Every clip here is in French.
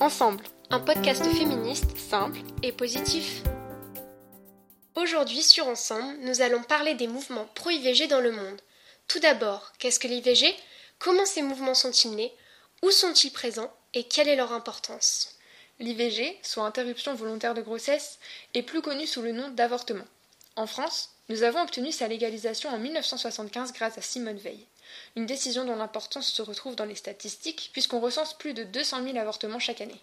Ensemble, un podcast féministe simple et positif. Aujourd'hui sur Ensemble, nous allons parler des mouvements pro-IVG dans le monde. Tout d'abord, qu'est-ce que l'IVG Comment ces mouvements sont-ils nés? Où sont-ils présents? Et quelle est leur importance? L'IVG, soit interruption volontaire de grossesse, est plus connu sous le nom d'avortement. En France, nous avons obtenu sa légalisation en 1975 grâce à Simone Veil. Une décision dont l'importance se retrouve dans les statistiques, puisqu'on recense plus de 200 000 avortements chaque année.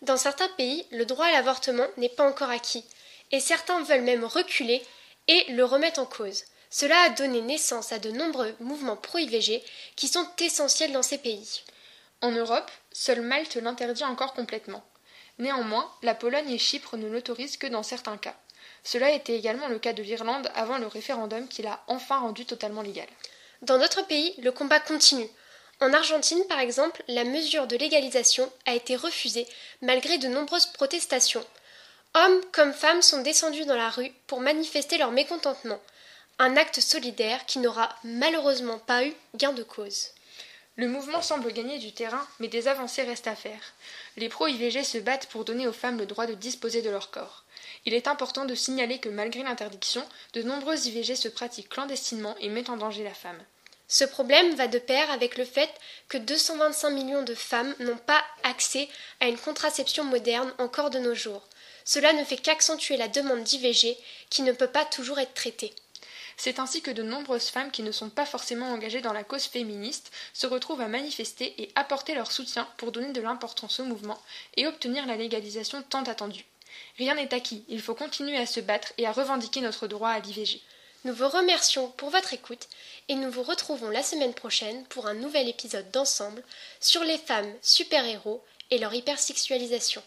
Dans certains pays, le droit à l'avortement n'est pas encore acquis, et certains veulent même reculer et le remettre en cause. Cela a donné naissance à de nombreux mouvements pro-IVG qui sont essentiels dans ces pays. En Europe, seule Malte l'interdit encore complètement. Néanmoins, la Pologne et Chypre ne l'autorisent que dans certains cas. Cela était également le cas de l'Irlande avant le référendum qui l'a enfin rendu totalement légal. Dans d'autres pays, le combat continue. En Argentine, par exemple, la mesure de légalisation a été refusée malgré de nombreuses protestations. Hommes comme femmes sont descendus dans la rue pour manifester leur mécontentement. Un acte solidaire qui n'aura malheureusement pas eu gain de cause. Le mouvement semble gagner du terrain, mais des avancées restent à faire. Les pro-IVG se battent pour donner aux femmes le droit de disposer de leur corps. Il est important de signaler que malgré l'interdiction, de nombreuses IVG se pratiquent clandestinement et mettent en danger la femme. Ce problème va de pair avec le fait que 225 millions de femmes n'ont pas accès à une contraception moderne encore de nos jours. Cela ne fait qu'accentuer la demande d'IVG qui ne peut pas toujours être traitée. C'est ainsi que de nombreuses femmes qui ne sont pas forcément engagées dans la cause féministe se retrouvent à manifester et apporter leur soutien pour donner de l'importance au mouvement et obtenir la légalisation tant attendue. Rien n'est acquis, il faut continuer à se battre et à revendiquer notre droit à l'IVG. Nous vous remercions pour votre écoute et nous vous retrouvons la semaine prochaine pour un nouvel épisode d'ensemble sur les femmes super-héros et leur hypersexualisation.